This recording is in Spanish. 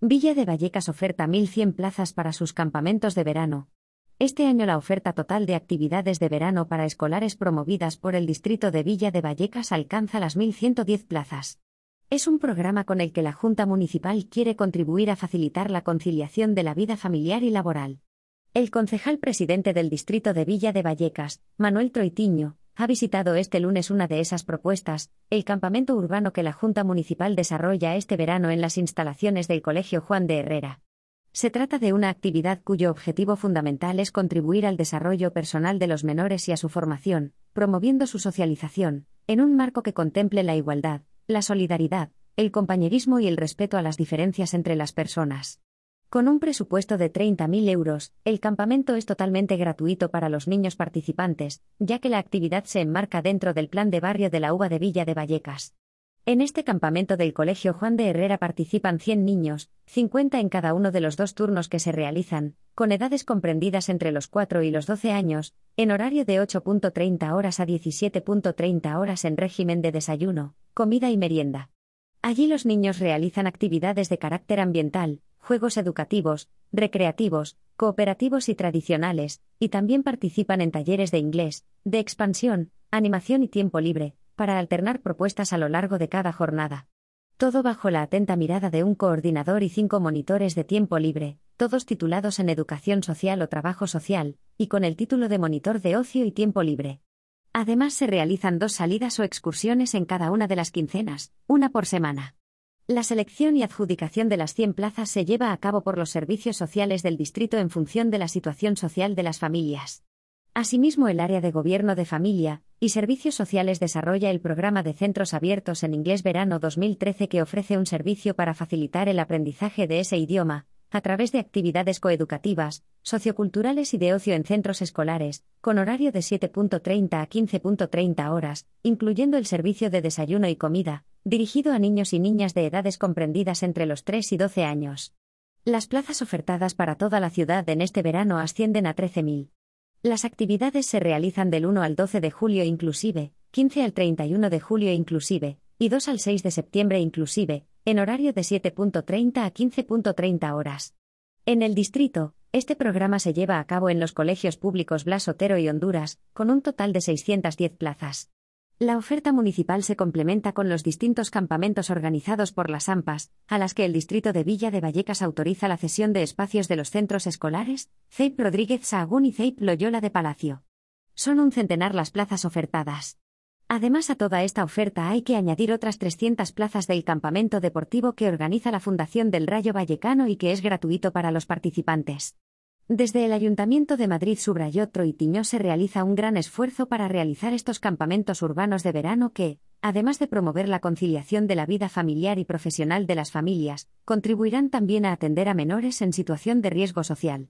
Villa de Vallecas oferta 1.100 plazas para sus campamentos de verano. Este año la oferta total de actividades de verano para escolares promovidas por el distrito de Villa de Vallecas alcanza las 1.110 plazas. Es un programa con el que la Junta Municipal quiere contribuir a facilitar la conciliación de la vida familiar y laboral. El concejal presidente del distrito de Villa de Vallecas, Manuel Troitiño, ha visitado este lunes una de esas propuestas, el campamento urbano que la Junta Municipal desarrolla este verano en las instalaciones del Colegio Juan de Herrera. Se trata de una actividad cuyo objetivo fundamental es contribuir al desarrollo personal de los menores y a su formación, promoviendo su socialización, en un marco que contemple la igualdad, la solidaridad, el compañerismo y el respeto a las diferencias entre las personas. Con un presupuesto de 30.000 euros, el campamento es totalmente gratuito para los niños participantes, ya que la actividad se enmarca dentro del plan de barrio de la Uva de Villa de Vallecas. En este campamento del Colegio Juan de Herrera participan 100 niños, 50 en cada uno de los dos turnos que se realizan, con edades comprendidas entre los 4 y los 12 años, en horario de 8.30 horas a 17.30 horas en régimen de desayuno, comida y merienda. Allí los niños realizan actividades de carácter ambiental, juegos educativos, recreativos, cooperativos y tradicionales, y también participan en talleres de inglés, de expansión, animación y tiempo libre, para alternar propuestas a lo largo de cada jornada. Todo bajo la atenta mirada de un coordinador y cinco monitores de tiempo libre, todos titulados en educación social o trabajo social, y con el título de monitor de ocio y tiempo libre. Además se realizan dos salidas o excursiones en cada una de las quincenas, una por semana. La selección y adjudicación de las 100 plazas se lleva a cabo por los servicios sociales del distrito en función de la situación social de las familias. Asimismo, el área de gobierno de familia y servicios sociales desarrolla el programa de centros abiertos en inglés verano 2013 que ofrece un servicio para facilitar el aprendizaje de ese idioma, a través de actividades coeducativas, socioculturales y de ocio en centros escolares, con horario de 7.30 a 15.30 horas, incluyendo el servicio de desayuno y comida, dirigido a niños y niñas de edades comprendidas entre los 3 y 12 años. Las plazas ofertadas para toda la ciudad en este verano ascienden a 13.000. Las actividades se realizan del 1 al 12 de julio inclusive, 15 al 31 de julio inclusive, y 2 al 6 de septiembre inclusive, en horario de 7.30 a 15.30 horas. En el distrito, este programa se lleva a cabo en los colegios públicos Blas Otero y Honduras, con un total de 610 plazas. La oferta municipal se complementa con los distintos campamentos organizados por las AMPAs, a las que el distrito de Villa de Vallecas autoriza la cesión de espacios de los centros escolares, CEIP Rodríguez Sahagún y CEIP Loyola de Palacio. Son un centenar las plazas ofertadas. Además a toda esta oferta hay que añadir otras 300 plazas del campamento deportivo que organiza la Fundación del Rayo Vallecano y que es gratuito para los participantes. Desde el Ayuntamiento de Madrid subrayó Troitiño se realiza un gran esfuerzo para realizar estos campamentos urbanos de verano que, además de promover la conciliación de la vida familiar y profesional de las familias, contribuirán también a atender a menores en situación de riesgo social.